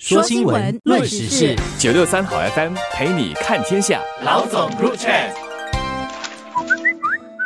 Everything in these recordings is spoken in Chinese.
说新闻，论时事，九六三好 FM 陪你看天下。老总入场。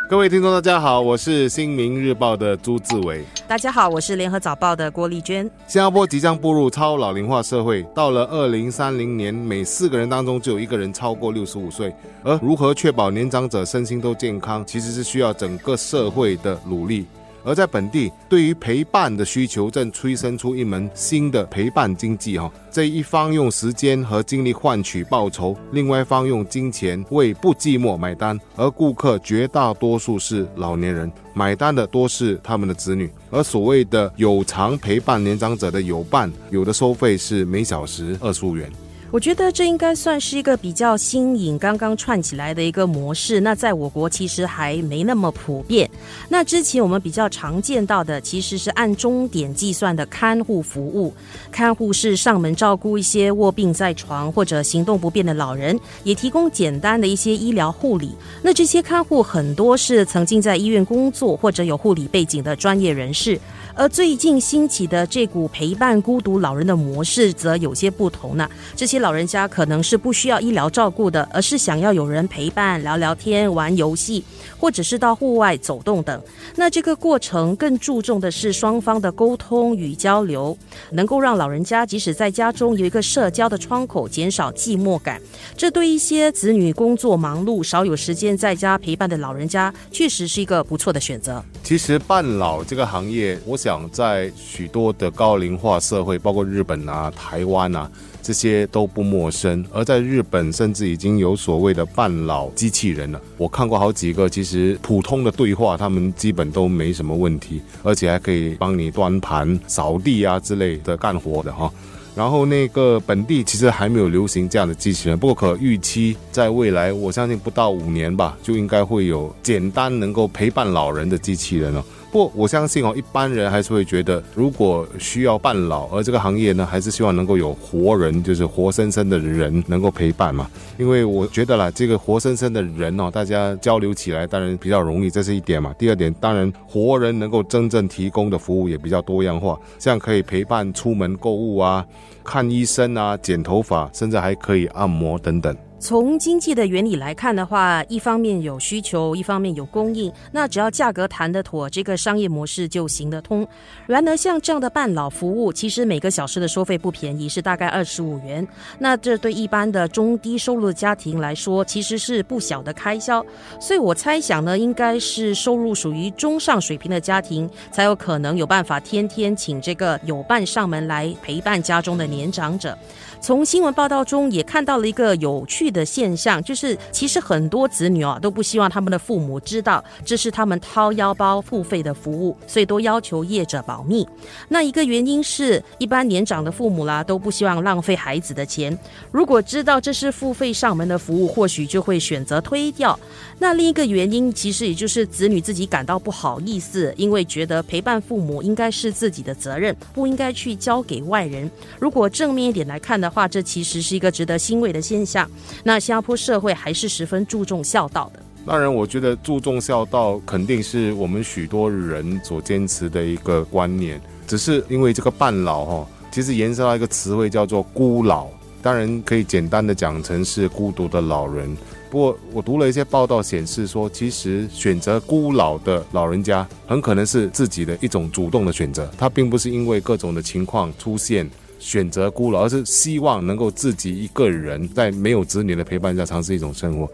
各位听众，大家好，我是新民日报的朱志伟。大家好，我是联合早报的郭丽娟。新加坡即将步入超老龄化社会，到了二零三零年，每四个人当中就有一个人超过六十五岁。而如何确保年长者身心都健康，其实是需要整个社会的努力。而在本地，对于陪伴的需求正催生出一门新的陪伴经济哈。这一方用时间和精力换取报酬，另外一方用金钱为不寂寞买单。而顾客绝大多数是老年人，买单的多是他们的子女。而所谓的有偿陪伴年长者的有伴，有的收费是每小时二十五元。我觉得这应该算是一个比较新颖、刚刚串起来的一个模式。那在我国其实还没那么普遍。那之前我们比较常见到的，其实是按钟点计算的看护服务。看护是上门照顾一些卧病在床或者行动不便的老人，也提供简单的一些医疗护理。那这些看护很多是曾经在医院工作或者有护理背景的专业人士。而最近兴起的这股陪伴孤独老人的模式，则有些不同呢。这些老人家可能是不需要医疗照顾的，而是想要有人陪伴、聊聊天、玩游戏，或者是到户外走动等。那这个过程更注重的是双方的沟通与交流，能够让老人家即使在家中有一个社交的窗口，减少寂寞感。这对一些子女工作忙碌、少有时间在家陪伴的老人家，确实是一个不错的选择。其实半老这个行业，我。想在许多的高龄化社会，包括日本啊、台湾啊，这些都不陌生。而在日本，甚至已经有所谓的半老机器人了。我看过好几个，其实普通的对话，他们基本都没什么问题，而且还可以帮你端盘、扫地啊之类的干活的哈。然后那个本地其实还没有流行这样的机器人，不过可预期在未来，我相信不到五年吧，就应该会有简单能够陪伴老人的机器人了。不过，我相信哦，一般人还是会觉得，如果需要伴老，而这个行业呢，还是希望能够有活人，就是活生生的人能够陪伴嘛。因为我觉得啦，这个活生生的人哦，大家交流起来当然比较容易，这是一点嘛。第二点，当然活人能够真正提供的服务也比较多样化，这样可以陪伴出门购物啊、看医生啊、剪头发，甚至还可以按摩等等。从经济的原理来看的话，一方面有需求，一方面有供应，那只要价格谈得妥，这个商业模式就行得通。然而，像这样的半老服务，其实每个小时的收费不便宜，是大概二十五元。那这对一般的中低收入的家庭来说，其实是不小的开销。所以我猜想呢，应该是收入属于中上水平的家庭，才有可能有办法天天请这个有伴上门来陪伴家中的年长者。从新闻报道中也看到了一个有趣的现象，就是其实很多子女啊都不希望他们的父母知道这是他们掏腰包付费的服务，所以都要求业者保密。那一个原因是，一般年长的父母啦都不希望浪费孩子的钱，如果知道这是付费上门的服务，或许就会选择推掉。那另一个原因，其实也就是子女自己感到不好意思，因为觉得陪伴父母应该是自己的责任，不应该去交给外人。如果正面一点来看的。话，这其实是一个值得欣慰的现象。那新加坡社会还是十分注重孝道的。当然，我觉得注重孝道肯定是我们许多人所坚持的一个观念。只是因为这个半老哈，其实延伸到一个词汇叫做孤老。当然可以简单的讲成是孤独的老人。不过我读了一些报道显示说，其实选择孤老的老人家很可能是自己的一种主动的选择，他并不是因为各种的情况出现。选择孤老，而是希望能够自己一个人在没有子女的陪伴下尝试一种生活。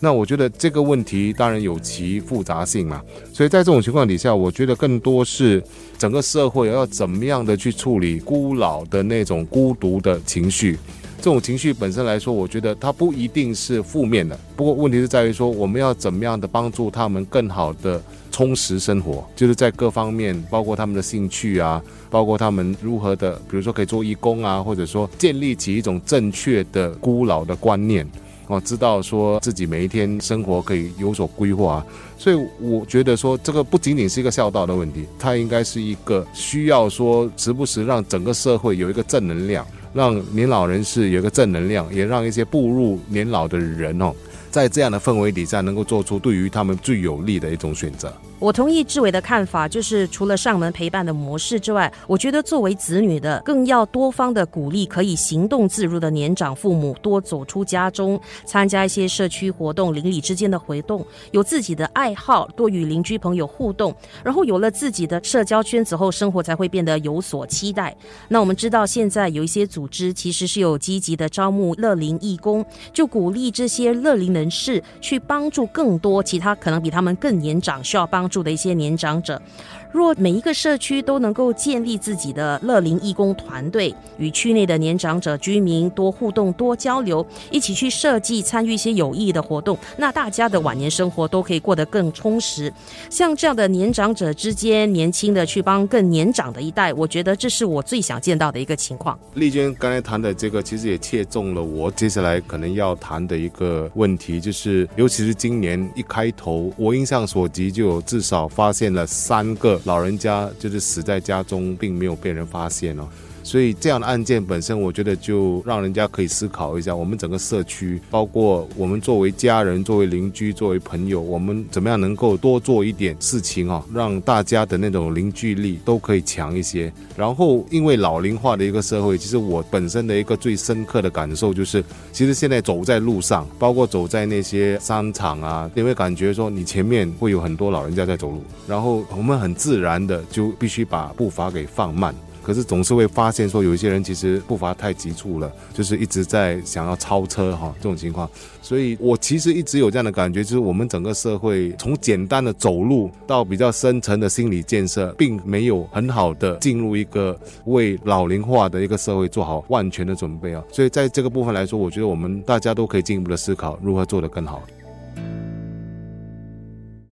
那我觉得这个问题当然有其复杂性嘛，所以在这种情况底下，我觉得更多是整个社会要怎么样的去处理孤老的那种孤独的情绪。这种情绪本身来说，我觉得它不一定是负面的。不过问题是在于说，我们要怎么样的帮助他们更好的充实生活，就是在各方面，包括他们的兴趣啊。包括他们如何的，比如说可以做义工啊，或者说建立起一种正确的孤老的观念，哦，知道说自己每一天生活可以有所规划。所以我觉得说，这个不仅仅是一个孝道的问题，它应该是一个需要说时不时让整个社会有一个正能量，让年老人士有一个正能量，也让一些步入年老的人哦，在这样的氛围底下能够做出对于他们最有利的一种选择。我同意志伟的看法，就是除了上门陪伴的模式之外，我觉得作为子女的，更要多方的鼓励可以行动自如的年长父母多走出家中，参加一些社区活动、邻里之间的活动，有自己的爱好，多与邻居朋友互动，然后有了自己的社交圈子后，生活才会变得有所期待。那我们知道，现在有一些组织其实是有积极的招募乐龄义工，就鼓励这些乐龄人士去帮助更多其他可能比他们更年长需要帮。住的一些年长者，若每一个社区都能够建立自己的乐龄义工团队，与区内的年长者居民多互动、多交流，一起去设计、参与一些有意义的活动，那大家的晚年生活都可以过得更充实。像这样的年长者之间，年轻的去帮更年长的一代，我觉得这是我最想见到的一个情况。丽娟刚才谈的这个，其实也切中了我接下来可能要谈的一个问题，就是尤其是今年一开头，我印象所及就有。至少发现了三个老人家，就是死在家中，并没有被人发现哦。所以这样的案件本身，我觉得就让人家可以思考一下，我们整个社区，包括我们作为家人、作为邻居、作为朋友，我们怎么样能够多做一点事情啊，让大家的那种凝聚力都可以强一些。然后，因为老龄化的一个社会，其实我本身的一个最深刻的感受就是，其实现在走在路上，包括走在那些商场啊，你会感觉说你前面会有很多老人家在走路，然后我们很自然的就必须把步伐给放慢。可是总是会发现说，有一些人其实步伐太急促了，就是一直在想要超车哈，这种情况。所以我其实一直有这样的感觉，就是我们整个社会从简单的走路到比较深层的心理建设，并没有很好的进入一个为老龄化的一个社会做好万全的准备啊。所以在这个部分来说，我觉得我们大家都可以进一步的思考如何做得更好。